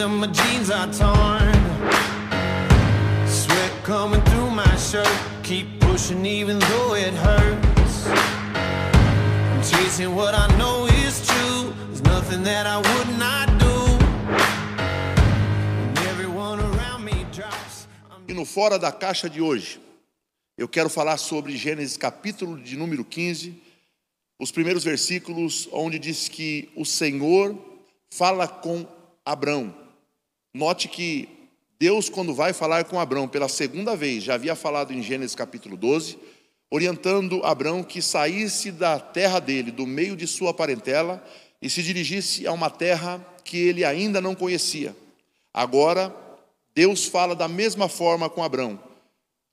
and my jeans are torn. Sweat coming through my shirt. Keep pushing even though it hurts. I'm chasing what I know is true. There's nothing that I would not do. And everyone around me drops. E no Fora da Caixa de hoje, eu quero falar sobre Gênesis capítulo de número 15, os primeiros versículos onde diz que o Senhor fala com Abrão. Note que Deus, quando vai falar com Abrão pela segunda vez, já havia falado em Gênesis capítulo 12, orientando Abrão que saísse da terra dele, do meio de sua parentela, e se dirigisse a uma terra que ele ainda não conhecia. Agora, Deus fala da mesma forma com Abrão.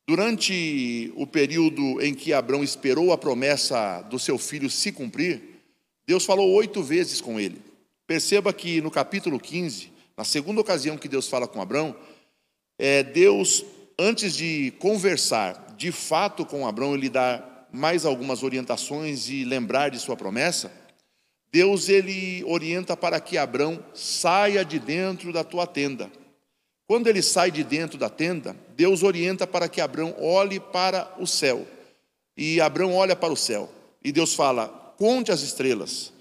Durante o período em que Abrão esperou a promessa do seu filho se cumprir, Deus falou oito vezes com ele. Perceba que no capítulo 15, na segunda ocasião que Deus fala com Abrão, é, Deus, antes de conversar de fato com Abrão e lhe dar mais algumas orientações e lembrar de sua promessa, Deus ele orienta para que Abrão saia de dentro da tua tenda. Quando ele sai de dentro da tenda, Deus orienta para que Abrão olhe para o céu. E Abrão olha para o céu. E Deus fala: conte as estrelas,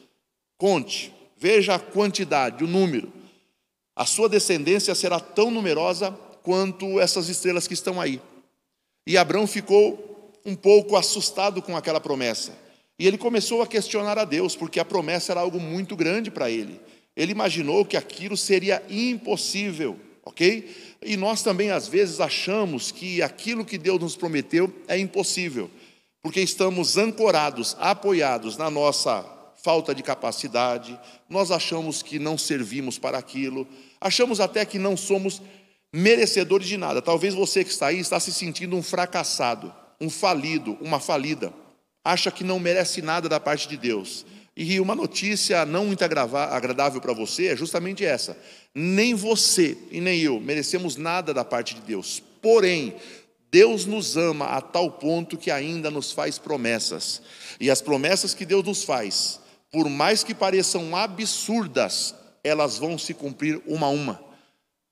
conte, veja a quantidade, o número. A sua descendência será tão numerosa quanto essas estrelas que estão aí. E Abrão ficou um pouco assustado com aquela promessa. E ele começou a questionar a Deus, porque a promessa era algo muito grande para ele. Ele imaginou que aquilo seria impossível, ok? E nós também, às vezes, achamos que aquilo que Deus nos prometeu é impossível, porque estamos ancorados, apoiados na nossa falta de capacidade, nós achamos que não servimos para aquilo, achamos até que não somos merecedores de nada. Talvez você que está aí está se sentindo um fracassado, um falido, uma falida. Acha que não merece nada da parte de Deus. E uma notícia não muito agradável para você é justamente essa. Nem você e nem eu merecemos nada da parte de Deus. Porém, Deus nos ama a tal ponto que ainda nos faz promessas. E as promessas que Deus nos faz, por mais que pareçam absurdas, elas vão se cumprir uma a uma.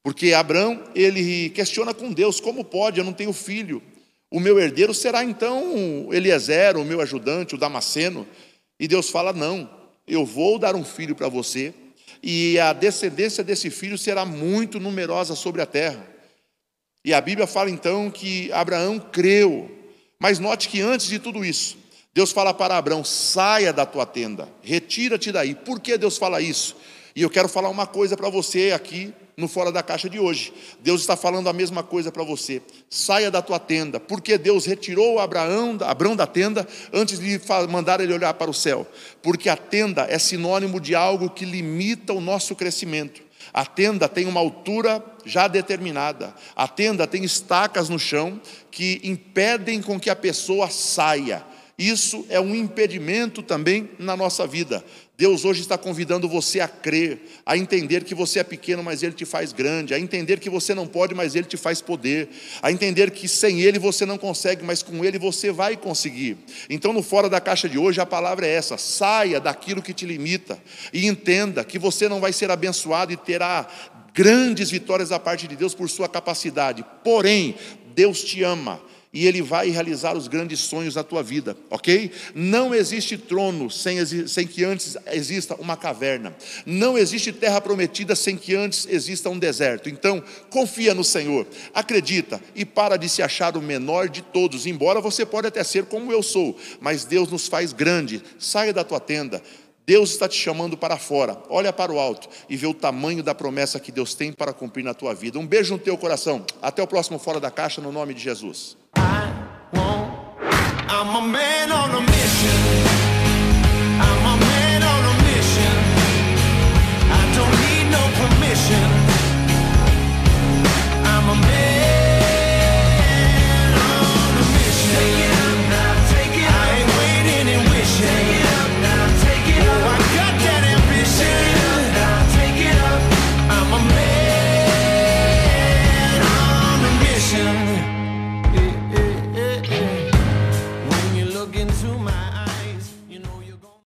Porque Abraão, ele questiona com Deus: como pode? Eu não tenho filho. O meu herdeiro será então Eliezer, o meu ajudante, o Damasceno. E Deus fala: não, eu vou dar um filho para você, e a descendência desse filho será muito numerosa sobre a terra. E a Bíblia fala então que Abraão creu. Mas note que antes de tudo isso, Deus fala para Abraão: saia da tua tenda, retira-te daí. Por que Deus fala isso? E eu quero falar uma coisa para você aqui no Fora da Caixa de hoje. Deus está falando a mesma coisa para você. Saia da tua tenda, porque Deus retirou Abraão, Abraão da tenda antes de mandar ele olhar para o céu. Porque a tenda é sinônimo de algo que limita o nosso crescimento. A tenda tem uma altura já determinada. A tenda tem estacas no chão que impedem com que a pessoa saia. Isso é um impedimento também na nossa vida. Deus hoje está convidando você a crer, a entender que você é pequeno, mas Ele te faz grande, a entender que você não pode, mas Ele te faz poder, a entender que sem Ele você não consegue, mas com Ele você vai conseguir. Então, no Fora da Caixa de hoje, a palavra é essa: saia daquilo que te limita e entenda que você não vai ser abençoado e terá grandes vitórias da parte de Deus por sua capacidade, porém, Deus te ama e Ele vai realizar os grandes sonhos da tua vida, ok? Não existe trono sem, sem que antes exista uma caverna, não existe terra prometida sem que antes exista um deserto. Então, confia no Senhor, acredita e para de se achar o menor de todos, embora você pode até ser como eu sou, mas Deus nos faz grande. Saia da tua tenda. Deus está te chamando para fora. Olha para o alto e vê o tamanho da promessa que Deus tem para cumprir na tua vida. Um beijo no teu coração. Até o próximo Fora da Caixa, no nome de Jesus. I'm a man on a mission.